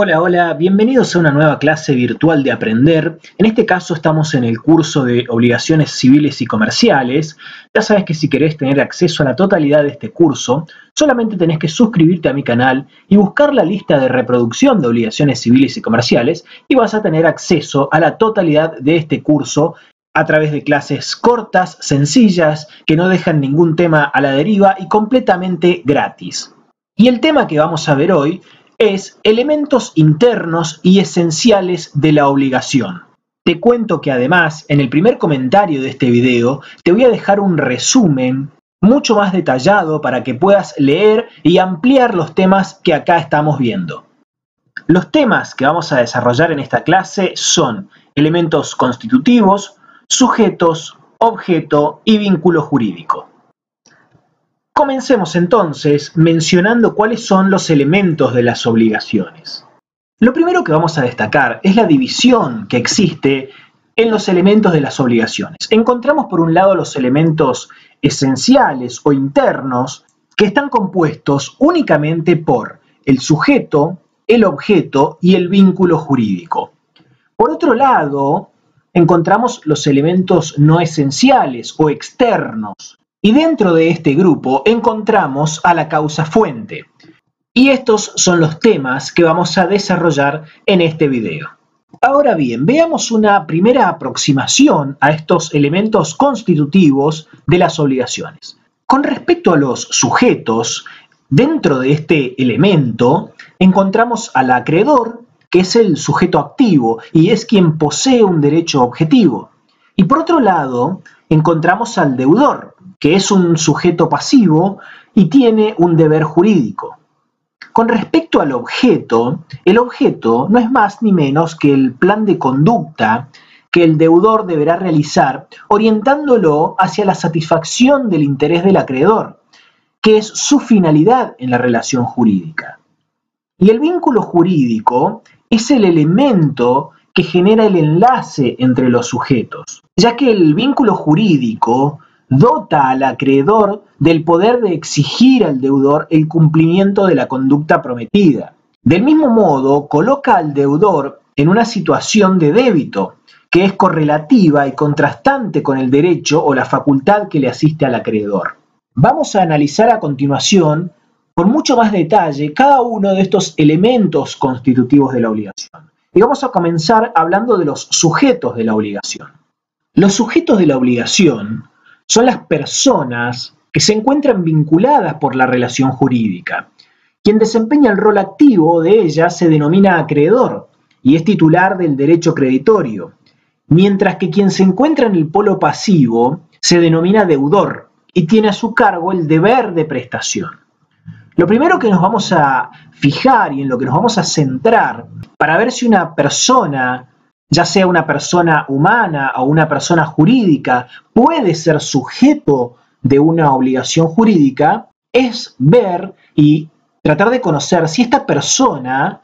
Hola, hola, bienvenidos a una nueva clase virtual de Aprender. En este caso estamos en el curso de Obligaciones Civiles y Comerciales. Ya sabes que si querés tener acceso a la totalidad de este curso, solamente tenés que suscribirte a mi canal y buscar la lista de reproducción de Obligaciones Civiles y Comerciales y vas a tener acceso a la totalidad de este curso a través de clases cortas, sencillas, que no dejan ningún tema a la deriva y completamente gratis. Y el tema que vamos a ver hoy es elementos internos y esenciales de la obligación. Te cuento que además, en el primer comentario de este video, te voy a dejar un resumen mucho más detallado para que puedas leer y ampliar los temas que acá estamos viendo. Los temas que vamos a desarrollar en esta clase son elementos constitutivos, sujetos, objeto y vínculo jurídico. Comencemos entonces mencionando cuáles son los elementos de las obligaciones. Lo primero que vamos a destacar es la división que existe en los elementos de las obligaciones. Encontramos por un lado los elementos esenciales o internos que están compuestos únicamente por el sujeto, el objeto y el vínculo jurídico. Por otro lado, encontramos los elementos no esenciales o externos, y dentro de este grupo encontramos a la causa fuente. Y estos son los temas que vamos a desarrollar en este video. Ahora bien, veamos una primera aproximación a estos elementos constitutivos de las obligaciones. Con respecto a los sujetos, dentro de este elemento encontramos al acreedor, que es el sujeto activo y es quien posee un derecho objetivo. Y por otro lado, encontramos al deudor, que es un sujeto pasivo y tiene un deber jurídico. Con respecto al objeto, el objeto no es más ni menos que el plan de conducta que el deudor deberá realizar orientándolo hacia la satisfacción del interés del acreedor, que es su finalidad en la relación jurídica. Y el vínculo jurídico es el elemento que genera el enlace entre los sujetos, ya que el vínculo jurídico dota al acreedor del poder de exigir al deudor el cumplimiento de la conducta prometida. Del mismo modo, coloca al deudor en una situación de débito, que es correlativa y contrastante con el derecho o la facultad que le asiste al acreedor. Vamos a analizar a continuación, con mucho más detalle, cada uno de estos elementos constitutivos de la obligación. Y vamos a comenzar hablando de los sujetos de la obligación. Los sujetos de la obligación son las personas que se encuentran vinculadas por la relación jurídica. Quien desempeña el rol activo de ella se denomina acreedor y es titular del derecho creditorio, mientras que quien se encuentra en el polo pasivo se denomina deudor y tiene a su cargo el deber de prestación. Lo primero que nos vamos a fijar y en lo que nos vamos a centrar para ver si una persona ya sea una persona humana o una persona jurídica, puede ser sujeto de una obligación jurídica, es ver y tratar de conocer si esta persona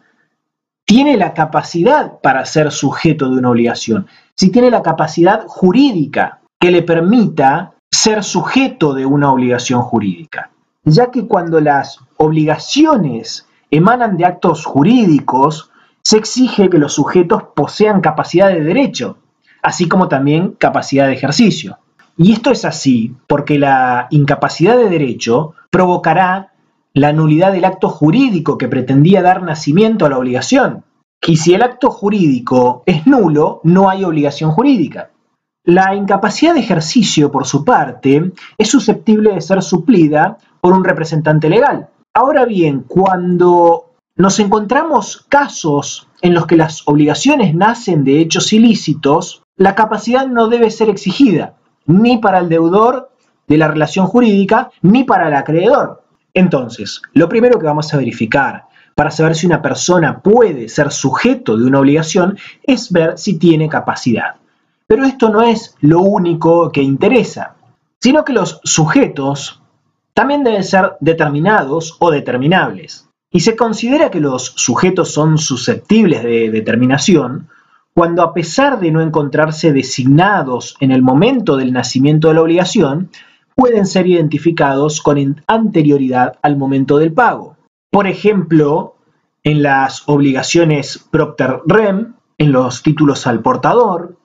tiene la capacidad para ser sujeto de una obligación, si tiene la capacidad jurídica que le permita ser sujeto de una obligación jurídica. Ya que cuando las obligaciones emanan de actos jurídicos, se exige que los sujetos posean capacidad de derecho, así como también capacidad de ejercicio. Y esto es así porque la incapacidad de derecho provocará la nulidad del acto jurídico que pretendía dar nacimiento a la obligación. Y si el acto jurídico es nulo, no hay obligación jurídica. La incapacidad de ejercicio, por su parte, es susceptible de ser suplida por un representante legal. Ahora bien, cuando nos encontramos casos en los que las obligaciones nacen de hechos ilícitos, la capacidad no debe ser exigida, ni para el deudor de la relación jurídica, ni para el acreedor. Entonces, lo primero que vamos a verificar para saber si una persona puede ser sujeto de una obligación es ver si tiene capacidad. Pero esto no es lo único que interesa, sino que los sujetos también deben ser determinados o determinables. Y se considera que los sujetos son susceptibles de determinación cuando a pesar de no encontrarse designados en el momento del nacimiento de la obligación, pueden ser identificados con anterioridad al momento del pago. Por ejemplo, en las obligaciones Procter-Rem, en los títulos al portador,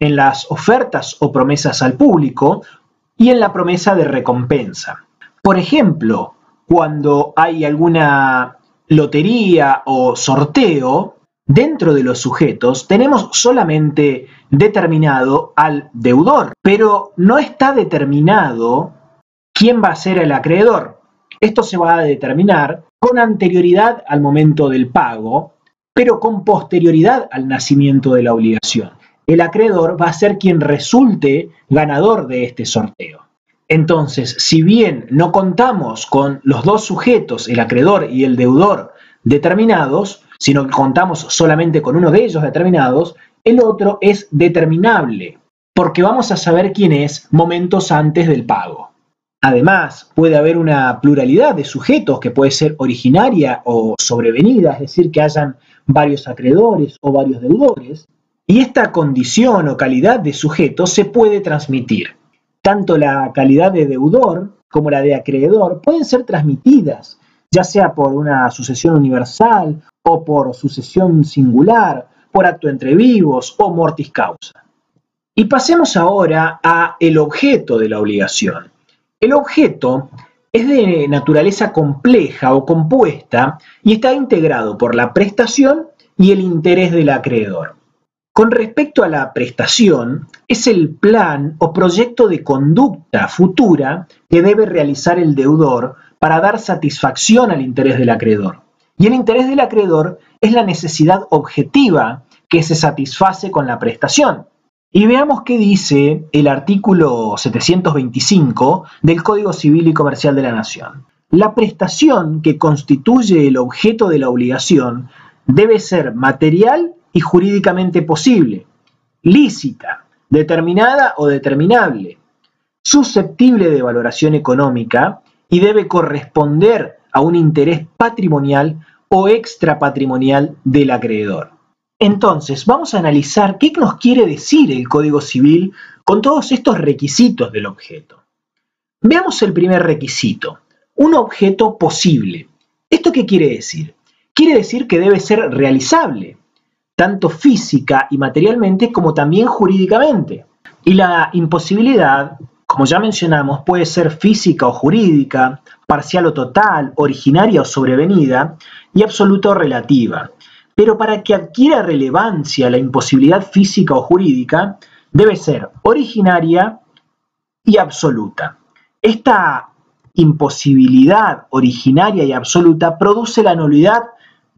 en las ofertas o promesas al público y en la promesa de recompensa. Por ejemplo, cuando hay alguna lotería o sorteo, dentro de los sujetos tenemos solamente determinado al deudor, pero no está determinado quién va a ser el acreedor. Esto se va a determinar con anterioridad al momento del pago, pero con posterioridad al nacimiento de la obligación. El acreedor va a ser quien resulte ganador de este sorteo. Entonces, si bien no contamos con los dos sujetos, el acreedor y el deudor, determinados, sino que contamos solamente con uno de ellos determinados, el otro es determinable, porque vamos a saber quién es momentos antes del pago. Además, puede haber una pluralidad de sujetos que puede ser originaria o sobrevenida, es decir, que hayan varios acreedores o varios deudores, y esta condición o calidad de sujeto se puede transmitir. Tanto la calidad de deudor como la de acreedor pueden ser transmitidas, ya sea por una sucesión universal o por sucesión singular, por acto entre vivos o mortis causa. Y pasemos ahora a el objeto de la obligación. El objeto es de naturaleza compleja o compuesta y está integrado por la prestación y el interés del acreedor. Con respecto a la prestación, es el plan o proyecto de conducta futura que debe realizar el deudor para dar satisfacción al interés del acreedor. Y el interés del acreedor es la necesidad objetiva que se satisface con la prestación. Y veamos qué dice el artículo 725 del Código Civil y Comercial de la Nación. La prestación que constituye el objeto de la obligación debe ser material y jurídicamente posible, lícita, determinada o determinable, susceptible de valoración económica y debe corresponder a un interés patrimonial o extrapatrimonial del acreedor. Entonces, vamos a analizar qué nos quiere decir el Código Civil con todos estos requisitos del objeto. Veamos el primer requisito, un objeto posible. ¿Esto qué quiere decir? Quiere decir que debe ser realizable, tanto física y materialmente como también jurídicamente. Y la imposibilidad, como ya mencionamos, puede ser física o jurídica, parcial o total, originaria o sobrevenida, y absoluta o relativa pero para que adquiera relevancia la imposibilidad física o jurídica, debe ser originaria y absoluta. Esta imposibilidad originaria y absoluta produce la nulidad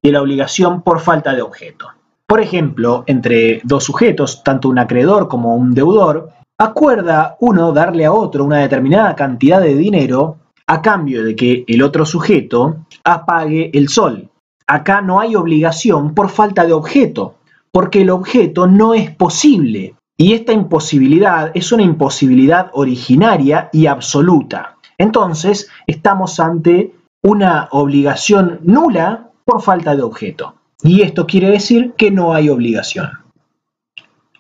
de la obligación por falta de objeto. Por ejemplo, entre dos sujetos, tanto un acreedor como un deudor, acuerda uno darle a otro una determinada cantidad de dinero a cambio de que el otro sujeto apague el sol, acá no hay obligación por falta de objeto, porque el objeto no es posible. Y esta imposibilidad es una imposibilidad originaria y absoluta. Entonces, estamos ante una obligación nula por falta de objeto. Y esto quiere decir que no hay obligación.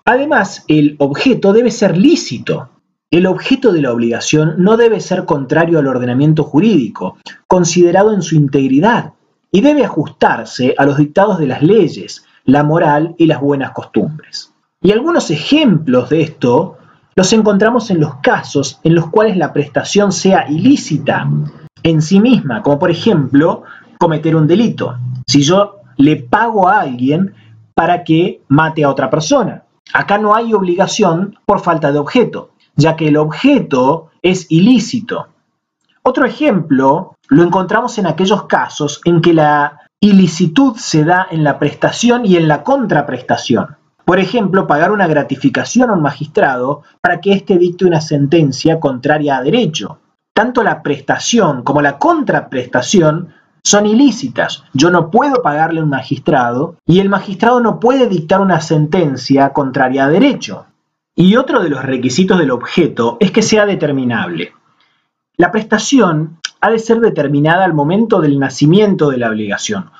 Además, el objeto debe ser lícito. El objeto de la obligación no debe ser contrario al ordenamiento jurídico, considerado en su integridad, y debe ajustarse a los dictados de las leyes, la moral y las buenas costumbres. Y algunos ejemplos de esto los encontramos en los casos en los cuales la prestación sea ilícita en sí misma, como por ejemplo cometer un delito. Si yo le pago a alguien para que mate a otra persona. Acá no hay obligación por falta de objeto, ya que el objeto es ilícito. Otro ejemplo lo encontramos en aquellos casos en que la ilicitud se da en la prestación y en la contraprestación. Por ejemplo, pagar una gratificación a un magistrado para que éste dicte una sentencia contraria a derecho. Tanto la prestación como la contraprestación son ilícitas. Yo no puedo pagarle a un magistrado y el magistrado no puede dictar una sentencia contraria a derecho. Y otro de los requisitos del objeto es que sea determinable. La prestación ha de ser determinada al momento del nacimiento de la obligación,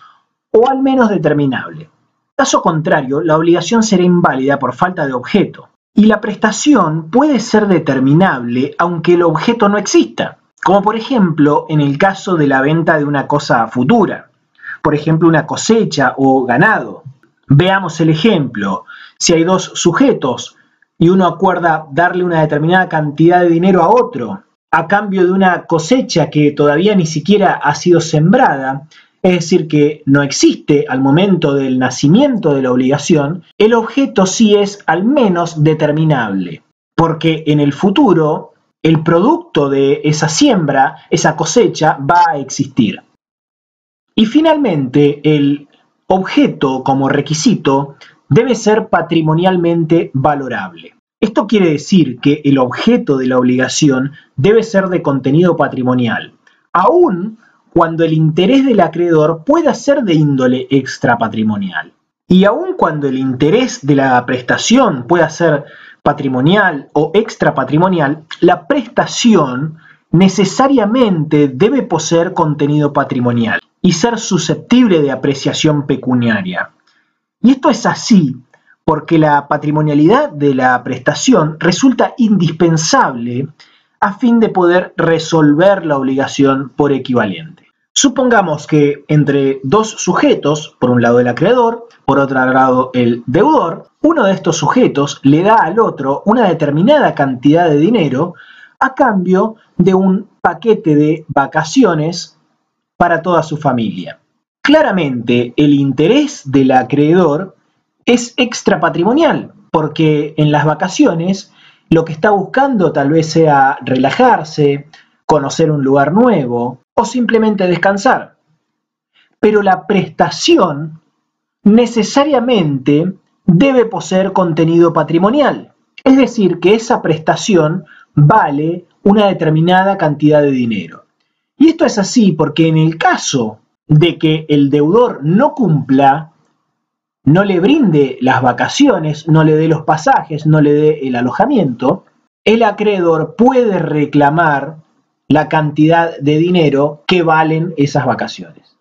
o al menos determinable. Caso contrario, la obligación será inválida por falta de objeto, y la prestación puede ser determinable aunque el objeto no exista, como por ejemplo en el caso de la venta de una cosa futura. por ejemplo, una cosecha o ganado. Veamos el ejemplo. Si hay dos sujetos y uno acuerda darle una determinada cantidad de dinero a otro a cambio de una cosecha que todavía ni siquiera ha sido sembrada, es decir, que no existe al momento del nacimiento de la obligación, el objeto sí es al menos determinable, porque en el futuro el producto de esa siembra, esa cosecha, va a existir. Y finalmente, el objeto como requisito debe ser patrimonialmente valorable. Esto quiere decir que el objeto de la obligación debe ser de contenido patrimonial, aun cuando el interés del acreedor pueda ser de índole extrapatrimonial. Y aun cuando el interés de la prestación pueda ser patrimonial o extrapatrimonial, la prestación necesariamente debe poseer contenido patrimonial y ser susceptible de apreciación pecuniaria. Y esto es así porque la patrimonialidad de la prestación resulta indispensable a fin de poder resolver la obligación por equivalente. Supongamos que entre dos sujetos, por un lado el acreedor, por otro lado el deudor, uno de estos sujetos le da al otro una determinada cantidad de dinero a cambio de un paquete de vacaciones para toda su familia. Claramente, el interés del acreedor es extrapatrimonial, porque en las vacaciones lo que está buscando tal vez sea relajarse, conocer un lugar nuevo o simplemente descansar. Pero la prestación necesariamente debe poseer contenido patrimonial, es decir, que esa prestación vale una determinada cantidad de dinero. Y esto es así porque en el caso de que el deudor no cumpla, no le brinde las vacaciones, no le dé los pasajes, no le dé el alojamiento, el acreedor puede reclamar la cantidad de dinero que valen esas vacaciones.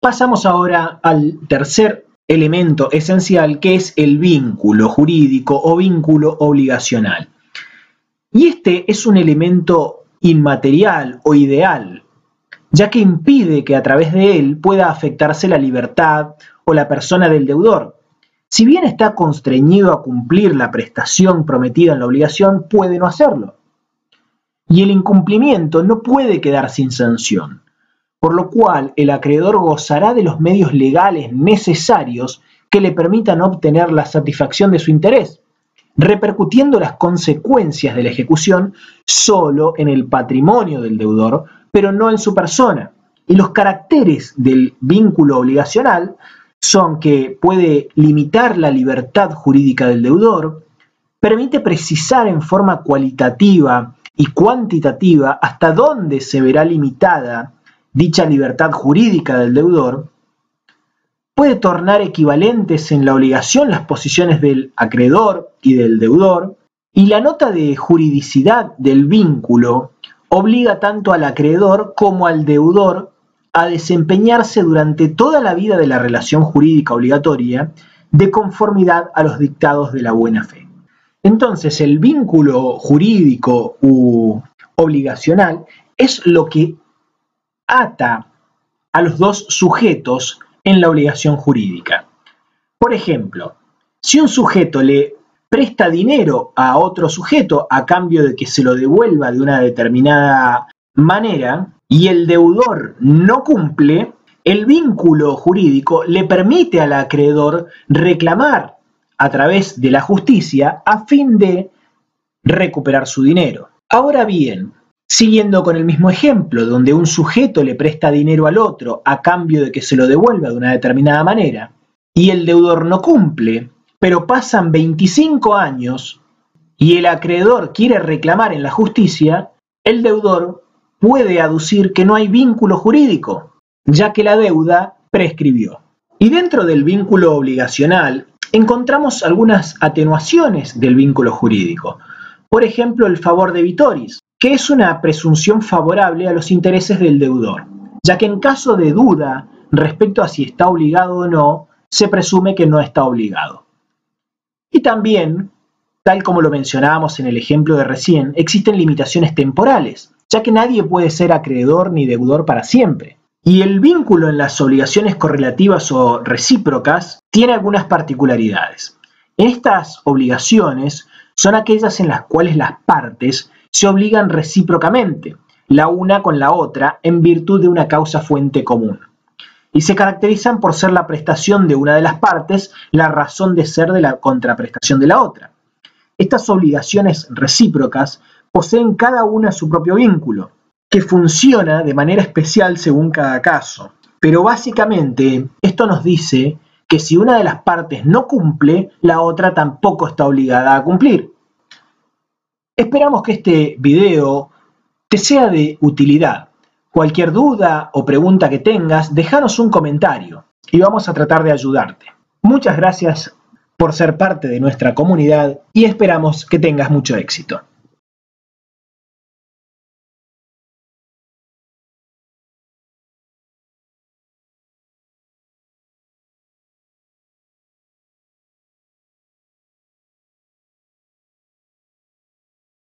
Pasamos ahora al tercer elemento esencial que es el vínculo jurídico o vínculo obligacional. Y este es un elemento inmaterial o ideal, ya que impide que a través de él pueda afectarse la libertad o la persona del deudor. Si bien está constreñido a cumplir la prestación prometida en la obligación, puede no hacerlo. Y el incumplimiento no puede quedar sin sanción por lo cual el acreedor gozará de los medios legales necesarios que le permitan obtener la satisfacción de su interés, repercutiendo las consecuencias de la ejecución solo en el patrimonio del deudor, pero no en su persona. Y los caracteres del vínculo obligacional son que puede limitar la libertad jurídica del deudor, permite precisar en forma cualitativa y cuantitativa hasta dónde se verá limitada dicha libertad jurídica del deudor, puede tornar equivalentes en la obligación las posiciones del acreedor y del deudor, y la nota de juridicidad del vínculo obliga tanto al acreedor como al deudor a desempeñarse durante toda la vida de la relación jurídica obligatoria de conformidad a los dictados de la buena fe. Entonces, el vínculo jurídico u obligacional es lo que ata a los dos sujetos en la obligación jurídica. Por ejemplo, si un sujeto le presta dinero a otro sujeto a cambio de que se lo devuelva de una determinada manera y el deudor no cumple, el vínculo jurídico le permite al acreedor reclamar a través de la justicia a fin de recuperar su dinero. Ahora bien, Siguiendo con el mismo ejemplo, donde un sujeto le presta dinero al otro a cambio de que se lo devuelva de una determinada manera, y el deudor no cumple, pero pasan 25 años y el acreedor quiere reclamar en la justicia, el deudor puede aducir que no hay vínculo jurídico, ya que la deuda prescribió. Y dentro del vínculo obligacional encontramos algunas atenuaciones del vínculo jurídico. Por ejemplo, el favor de vitoris, que es una presunción favorable a los intereses del deudor, ya que en caso de duda respecto a si está obligado o no, se presume que no está obligado. Y también, tal como lo mencionábamos en el ejemplo de recién, existen limitaciones temporales, ya que nadie puede ser acreedor ni deudor para siempre. Y el vínculo en las obligaciones correlativas o recíprocas tiene algunas particularidades. Estas obligaciones son aquellas en las cuales las partes se obligan recíprocamente, la una con la otra, en virtud de una causa fuente común. Y se caracterizan por ser la prestación de una de las partes la razón de ser de la contraprestación de la otra. Estas obligaciones recíprocas poseen cada una su propio vínculo, que funciona de manera especial según cada caso. Pero básicamente esto nos dice que si una de las partes no cumple, la otra tampoco está obligada a cumplir. Esperamos que este video te sea de utilidad. Cualquier duda o pregunta que tengas, déjanos un comentario y vamos a tratar de ayudarte. Muchas gracias por ser parte de nuestra comunidad y esperamos que tengas mucho éxito.